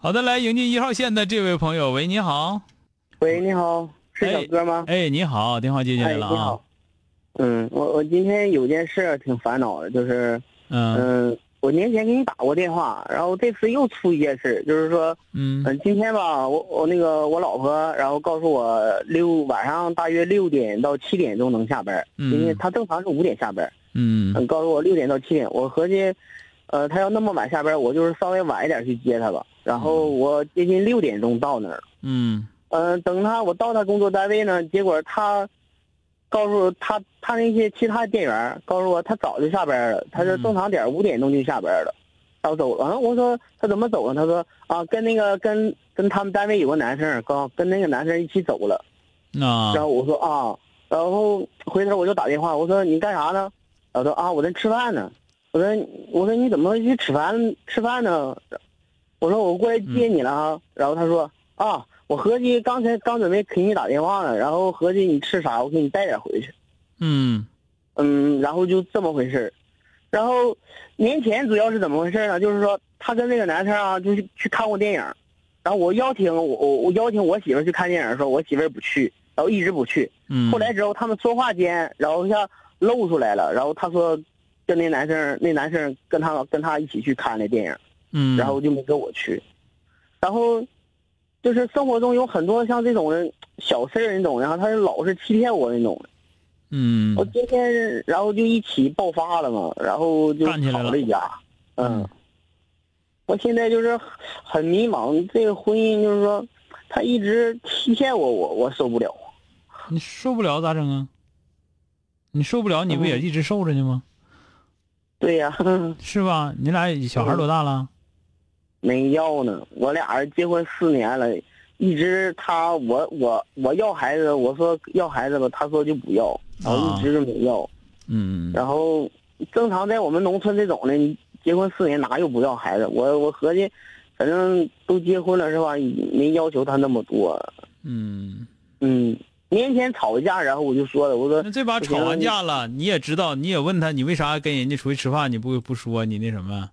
好的，来迎接一号线的这位朋友，喂，你好。喂，你好，是小哥吗？哎，你好，电话接进来了啊。你好。嗯，我我今天有件事挺烦恼的，就是嗯，我年前给你打过电话，然后这次又出一件事，就是说嗯今天吧，我我那个我老婆，然后告诉我六晚上大约六点到七点钟能下班，嗯因为她正常是五点下班。嗯。告诉我六点到七点，我合计。呃，他要那么晚下班，我就是稍微晚一点去接他吧。然后我接近六点钟到那儿。嗯。嗯，等他，我到他工作单位呢，结果他告诉他，他那些其他店员告诉我，他早就下班了。他说正常点五点钟就下班了，要走了。嗯，我说他怎么走了？他说啊，跟那个跟跟他们单位有个男生，刚跟那个男生一起走了。啊。然后我说啊，然后回头我就打电话，我说你干啥呢？他说啊，我在吃饭呢。我说，我说你怎么去吃饭吃饭呢？我说我过来接你了啊。然后他说啊，我合计刚才刚准备给你打电话呢，然后合计你吃啥，我给你带点回去。嗯，嗯，然后就这么回事然后年前主要是怎么回事呢？就是说他跟那个男生啊，就是去看过电影。然后我邀请我我我邀请我媳妇去看电影的时候，我媳妇不去，然后一直不去。嗯。后来之后他们说话间，然后像露出来了，然后他说。跟那男生，那男生跟他跟他一起去看那电影，嗯，然后就没跟我去，然后，就是生活中有很多像这种的小事儿那种，然后他老是欺骗我那种，嗯，我今天然后就一起爆发了嘛，然后就吵了一架，嗯，我现在就是很迷茫，这个婚姻就是说，他一直欺骗我，我我受不了，你受不了咋整啊？你受不了，你不也一直受着呢吗？对呀，是吧？你俩小孩多大了？没要呢，我俩人结婚四年了，一直他我我我要孩子，我说要孩子吧，他说就不要，然后一直就没要。嗯。然后正常在我们农村这种的，结婚四年哪有不要孩子？我我合计，反正都结婚了是吧？没要求他那么多。嗯。嗯。年前吵一架，然后我就说了，我说那这把吵完架了，你也知道，你也问他，你为啥跟人家出去吃饭，你不不说你那什么，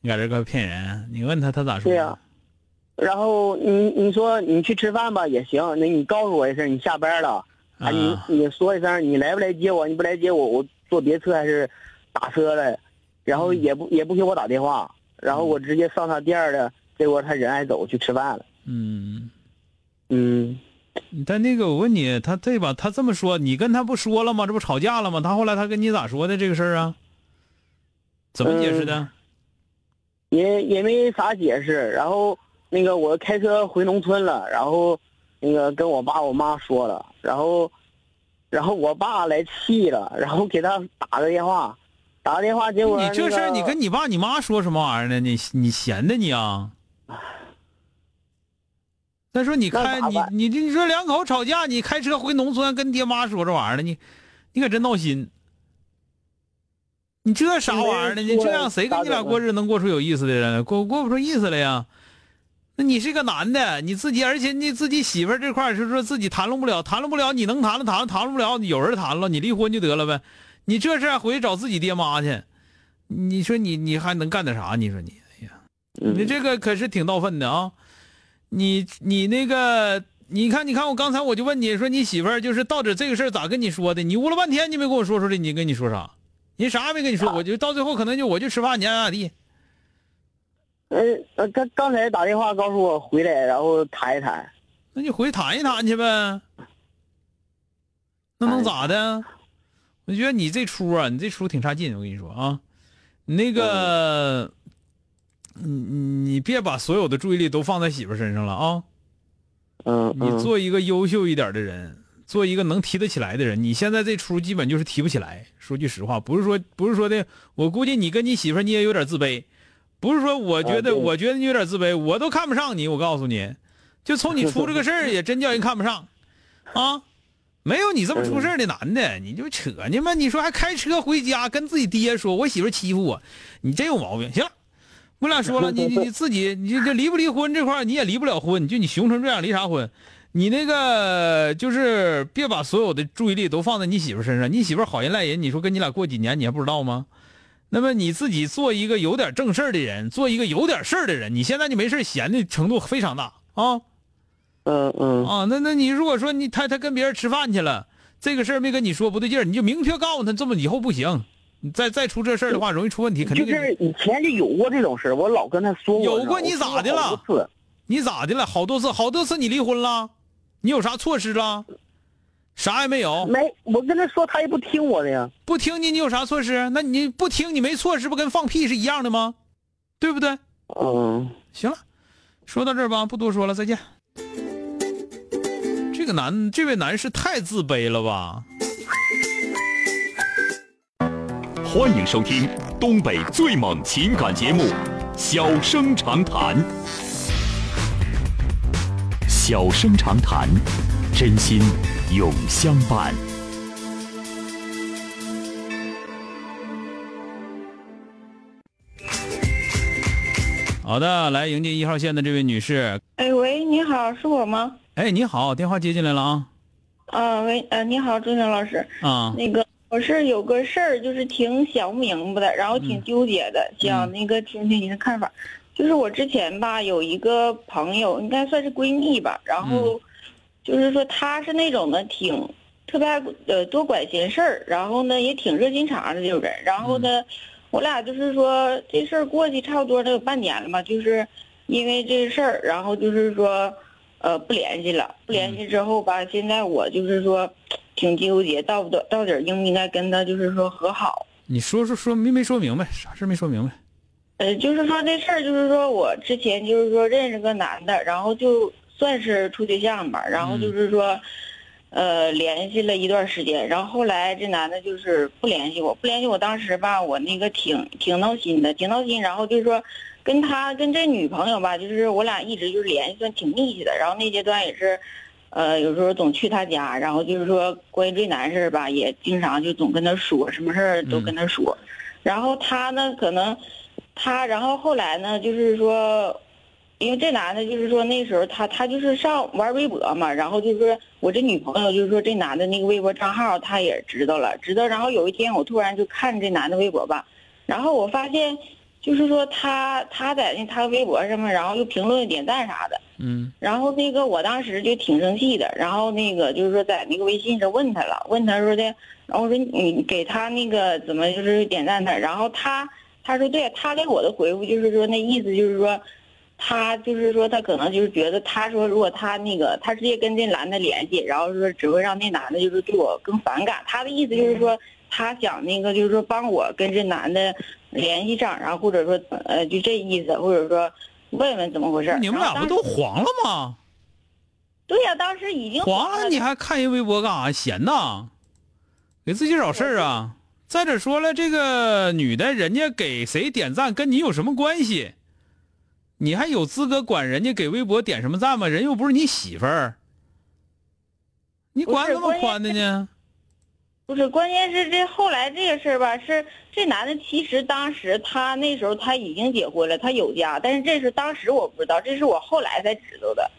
你搁这个骗人？你问他，他咋说？对呀。然后你你说你去吃饭吧也行，那你告诉我一声，你下班了，啊，你你说一声，你来不来接我？你不来接我，我坐别车还是打车的？然后也不也不给我打电话，然后我直接上他店了，结果他人还走去吃饭了。嗯。嗯。但那个，我问你，他这吧他这么说，你跟他不说了吗？这不吵架了吗？他后来他跟你咋说的这个事儿啊？怎么解释的？也也没啥解释。然后那个我开车回农村了，然后那个跟我爸我妈说了，然后然后我爸来气了，然后给他打个电话，打个电话，结果你这事儿你跟你爸你妈说什么玩意儿呢？你你闲的你啊？再说你开你你你说两口吵架，你开车回农村跟爹妈说这玩意儿了，你你可真闹心。你这啥玩意儿呢？你这样谁跟你俩过日子能过出有意思的人？过过不出意思来呀？那你是个男的，你自己而且你自己媳妇这块是说自己谈论不了，谈论不了，你能谈论谈论谈论不了，有人谈了，你离婚就得了呗。你这事回去找自己爹妈去，你说你你还能干点啥？你说你，哎呀，你这个可是挺倒粪的啊。你你那个，你看你看，我刚才我就问你说，你媳妇儿就是到底这个事儿咋跟你说的？你呜了半天，你没跟我说出来，你跟你说啥？你啥也没跟你说，我就到最后可能就我就吃饭，你爱咋地。呃呃，他刚才打电话告诉我回来，然后谈一谈。那你回谈一谈去呗。那能咋的？我觉得你这出啊，你这出挺差劲。我跟你说啊，那个，你你别把所有的注意力都放在媳妇身上了啊。嗯。你做一个优秀一点的人，做一个能提得起来的人。你现在这出基本就是提不起来。说句实话，不是说不是说的，我估计你跟你媳妇你也有点自卑。不是说我觉得，我觉得你有点自卑，我都看不上你。我告诉你，就从你出这个事儿，也真叫人看不上，啊，没有你这么出事的男的，你就扯呢嘛？你说还开车回家跟自己爹说，我媳妇欺负我，你真有毛病。行了，我俩说了，你你自己，你这离不离婚这块你也离不了婚，就你熊成这样，离啥婚？你那个就是别把所有的注意力都放在你媳妇身上，你媳妇好人赖人，你说跟你俩过几年，你还不知道吗？那么你自己做一个有点正事儿的人，做一个有点事儿的人，你现在就没事闲的程度非常大啊，嗯嗯啊，那那你如果说你他他跟别人吃饭去了，这个事儿没跟你说不对劲儿，你就明确告诉他，这么以后不行，你再再出这事儿的话，容易出问题，肯定就是以前就有过这种事儿，我老跟他说有过你咋的了？你咋的了？好多次，好多次你离婚了，你有啥措施了？啥也没有，没，我跟他说，他也不听我的呀。不听你，你有啥措施？那你不听，你没措施，不跟放屁是一样的吗？对不对？嗯，行了，说到这儿吧，不多说了，再见。这个男，这位男士太自卑了吧？欢迎收听东北最猛情感节目《小生长谈》，小生长谈，真心。永相伴。好的，来迎接一号线的这位女士。哎喂，你好，是我吗？哎，你好，电话接进来了啊。啊喂，呃，你好，周星老师。啊。那个，我是有个事儿，就是挺想不明白的，然后挺纠结的，想那个听听您的看法。就是我之前吧，有一个朋友，应该算是闺蜜吧，然后，就是说她是那种的挺。特别爱呃多管闲事儿，然后呢也挺热心肠的这种人。然后呢，我俩就是说这事儿过去差不多得有半年了吧，就是因为这事儿，然后就是说呃不联系了。不联系之后吧，现在我就是说挺纠结，到不到到底应不应该跟他就是说和好？你说说说没没说明白，啥事没说明白？呃，就是说这事儿，就是说我之前就是说认识个男的，然后就算是处对象吧，然后就是说。呃，联系了一段时间，然后后来这男的就是不联系我，不联系我。当时吧，我那个挺挺闹心的，挺闹心。然后就是说，跟他跟这女朋友吧，就是我俩一直就是联系算挺密切的。然后那阶段也是，呃，有时候总去他家，然后就是说关于这男事吧，也经常就总跟他说，什么事儿都跟他说。然后他呢，可能他，然后后来呢，就是说。因为这男的，就是说那时候他他就是上玩微博嘛，然后就是说我这女朋友就是说这男的那个微博账号他也知道了，知道。然后有一天我突然就看这男的微博吧，然后我发现，就是说他他在那他微博上面，然后又评论点赞啥的，嗯。然后那个我当时就挺生气的，然后那个就是说在那个微信上问他了，问他说的，然后我说你给他那个怎么就是点赞他，然后他他说对，他给我的回复就是说那意思就是说。他就是说，他可能就是觉得，他说如果他那个，他直接跟这男的联系，然后说只会让那男的就是对我更反感。他的意思就是说，他想那个就是说帮我跟这男的联系上，然后或者说呃就这意思，或者说问问怎么回事。你们俩不都黄了吗？对呀，当时已经黄了，你还看人微博干啥？闲呐，给自己找事儿啊！再者说了，这个女的，人家给谁点赞，跟你有什么关系？你还有资格管人家给微博点什么赞吗？人又不是你媳妇儿，你管那么宽的呢？不是，关键是这后来这个事儿吧，是这男的其实当时他那时候他已经结婚了，他有家，但是这是当时我不知道，这是我后来才知道的。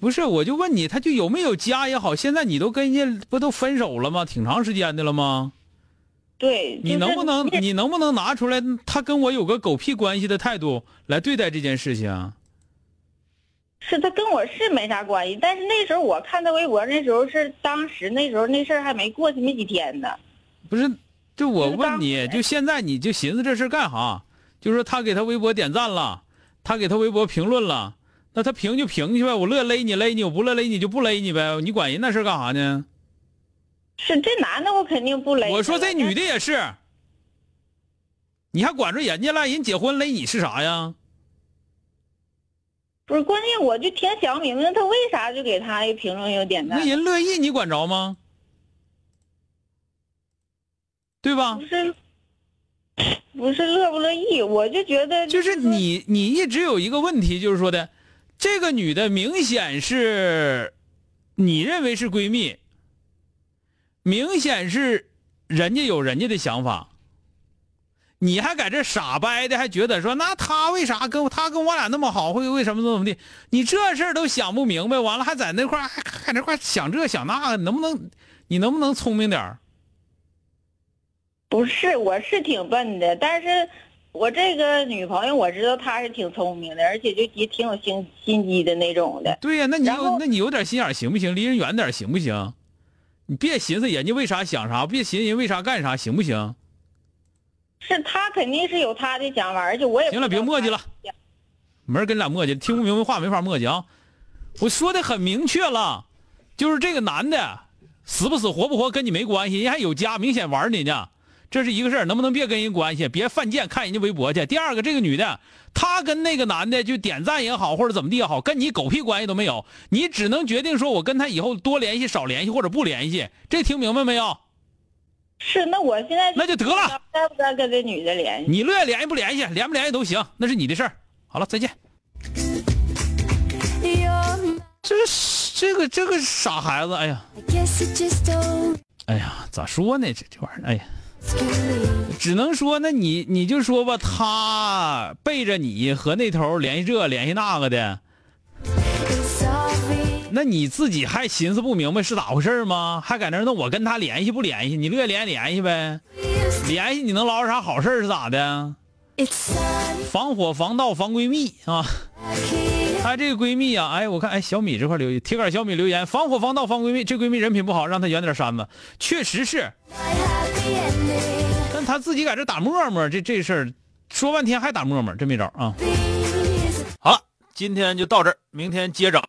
不是，我就问你，他就有没有家也好，现在你都跟人家不都分手了吗？挺长时间的了吗？对，你能不能你能不能拿出来他跟我有个狗屁关系的态度来对待这件事情？是他跟我是没啥关系，但是那时候我看他微博，那时候是当时那时候那事儿还没过去没几天呢。不是，就我问你就现在你就寻思这事干哈？就是说他给他微博点赞了，他给他微博评论了，那他评就评去呗，我乐勒你勒你，我不乐勒你就不勒你呗，你管人那事干啥呢？是这男的我肯定不勒。我说这女的也是，你还管着人家了？人结婚勒你是啥呀？不是关键，我就挺想不明白，他为啥就给他一评论又点赞？那人乐意，你管着吗？对吧？不是，不是乐不乐意，我就觉得就是你，你一直有一个问题，就是说的，这个女的明显是，你认为是闺蜜，明显是人家有人家的想法，你还在这傻掰的，还觉得说那他为啥跟他跟我俩那么好，会为什么怎么的？你这事儿都想不明白，完了还在那块还还那块想这想那，能不能你能不能聪明点儿？不是，我是挺笨的，但是我这个女朋友我知道她是挺聪明的，而且就也挺有心心机的那种的。对呀，那你有那你有点心眼行不行？离人远点行不行？你别寻思人家为啥想啥，别寻思人为啥干啥，行不行？是他肯定是有他的想法，而且我也行了，别磨叽了，没人跟你俩磨叽，听不明白话没法磨叽啊！我说的很明确了，就是这个男的死不死活不活跟你没关系，人还有家，明显玩你呢。这是一个事儿，能不能别跟人关系，别犯贱，看人家微博去。第二个，这个女的，她跟那个男的就点赞也好，或者怎么地也好，跟你狗屁关系都没有。你只能决定说，我跟他以后多联系、少联系或者不联系。这听明白没有？是，那我现在那就得了。该不该跟这女的联系？你乐意联系不联系，联不联系都行，那是你的事儿。好了，再见。这这个这个傻孩子，哎呀，哎呀，咋说呢？这这玩意儿，哎呀。只能说，那你你就说吧，他背着你和那头联系这联系那个的，那你自己还寻思不明白是咋回事吗？还在那那我跟他联系不联系？你乐意联系联系呗，联系你能捞着啥好事是咋的？防火防盗防闺蜜啊！哎，这个闺蜜啊，哎，我看哎小米这块留言，铁杆小米留言，防火防盗防闺蜜，这闺蜜人品不好，让她远点扇子，确实是。但他自己在这打沫沫，这这事儿说半天还打沫沫，真没招啊！好了，今天就到这儿，明天接着。